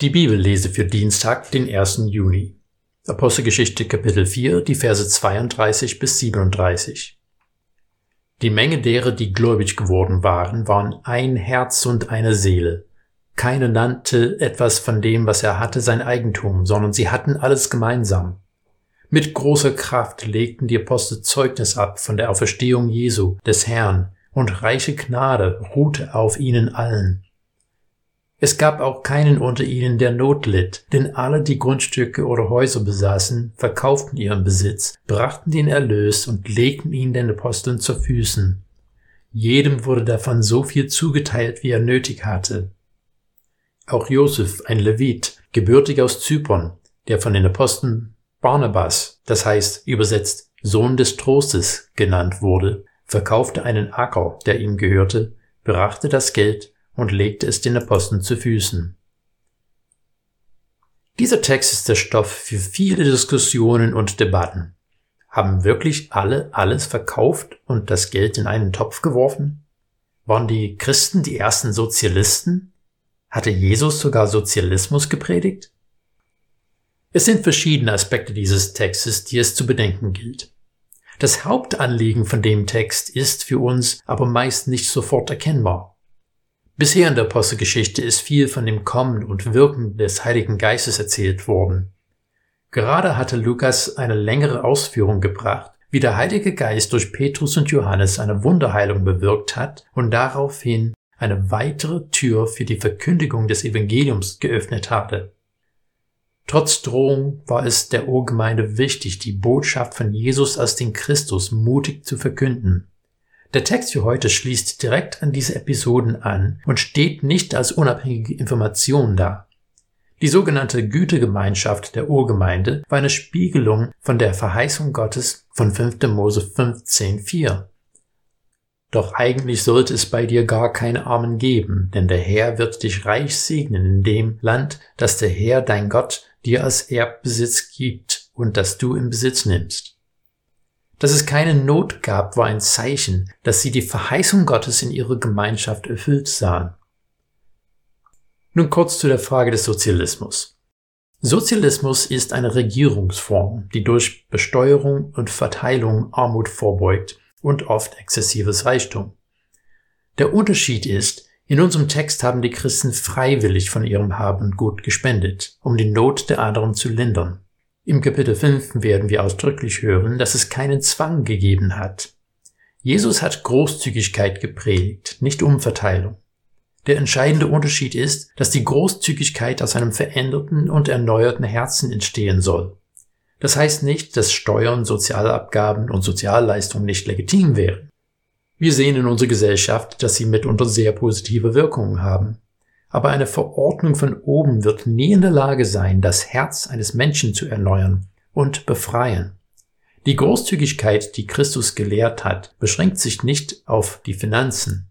Die Bibellese für Dienstag, den 1. Juni. Apostelgeschichte Kapitel 4, die Verse 32 bis 37. Die Menge derer, die gläubig geworden waren, waren ein Herz und eine Seele. Keine nannte etwas von dem, was er hatte, sein Eigentum, sondern sie hatten alles gemeinsam. Mit großer Kraft legten die Apostel Zeugnis ab von der Auferstehung Jesu, des Herrn, und reiche Gnade ruhte auf ihnen allen. Es gab auch keinen unter ihnen, der Not litt, denn alle, die Grundstücke oder Häuser besaßen, verkauften ihren Besitz, brachten den Erlös und legten ihn den Aposteln zu Füßen. Jedem wurde davon so viel zugeteilt, wie er nötig hatte. Auch Josef, ein Levit, gebürtig aus Zypern, der von den Aposteln Barnabas, das heißt übersetzt Sohn des Trostes genannt wurde, verkaufte einen Acker, der ihm gehörte, brachte das Geld und legte es den Aposteln zu Füßen. Dieser Text ist der Stoff für viele Diskussionen und Debatten. Haben wirklich alle alles verkauft und das Geld in einen Topf geworfen? Waren die Christen die ersten Sozialisten? Hatte Jesus sogar Sozialismus gepredigt? Es sind verschiedene Aspekte dieses Textes, die es zu bedenken gilt. Das Hauptanliegen von dem Text ist für uns aber meist nicht sofort erkennbar. Bisher in der Apostelgeschichte ist viel von dem Kommen und Wirken des Heiligen Geistes erzählt worden. Gerade hatte Lukas eine längere Ausführung gebracht, wie der Heilige Geist durch Petrus und Johannes eine Wunderheilung bewirkt hat und daraufhin eine weitere Tür für die Verkündigung des Evangeliums geöffnet hatte. Trotz Drohung war es der Urgemeinde wichtig, die Botschaft von Jesus als den Christus mutig zu verkünden. Der Text für heute schließt direkt an diese Episoden an und steht nicht als unabhängige Information da. Die sogenannte Gütegemeinschaft der Urgemeinde war eine Spiegelung von der Verheißung Gottes von 5. Mose 15,4. Doch eigentlich sollte es bei dir gar keine Armen geben, denn der Herr wird dich reich segnen in dem Land, das der Herr dein Gott dir als Erbbesitz gibt und das du im Besitz nimmst. Dass es keine Not gab, war ein Zeichen, dass sie die Verheißung Gottes in ihrer Gemeinschaft erfüllt sahen. Nun kurz zu der Frage des Sozialismus. Sozialismus ist eine Regierungsform, die durch Besteuerung und Verteilung Armut vorbeugt und oft exzessives Reichtum. Der Unterschied ist, in unserem Text haben die Christen freiwillig von ihrem Haben Gut gespendet, um die Not der anderen zu lindern. Im Kapitel 5 werden wir ausdrücklich hören, dass es keinen Zwang gegeben hat. Jesus hat Großzügigkeit gepredigt, nicht Umverteilung. Der entscheidende Unterschied ist, dass die Großzügigkeit aus einem veränderten und erneuerten Herzen entstehen soll. Das heißt nicht, dass Steuern, Sozialabgaben und Sozialleistungen nicht legitim wären. Wir sehen in unserer Gesellschaft, dass sie mitunter sehr positive Wirkungen haben. Aber eine Verordnung von oben wird nie in der Lage sein, das Herz eines Menschen zu erneuern und befreien. Die Großzügigkeit, die Christus gelehrt hat, beschränkt sich nicht auf die Finanzen.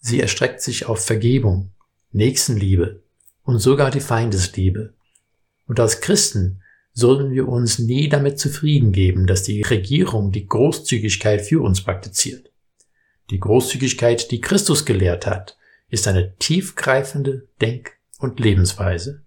Sie erstreckt sich auf Vergebung, Nächstenliebe und sogar die Feindesliebe. Und als Christen sollen wir uns nie damit zufrieden geben, dass die Regierung die Großzügigkeit für uns praktiziert. Die Großzügigkeit, die Christus gelehrt hat, ist eine tiefgreifende Denk- und Lebensweise.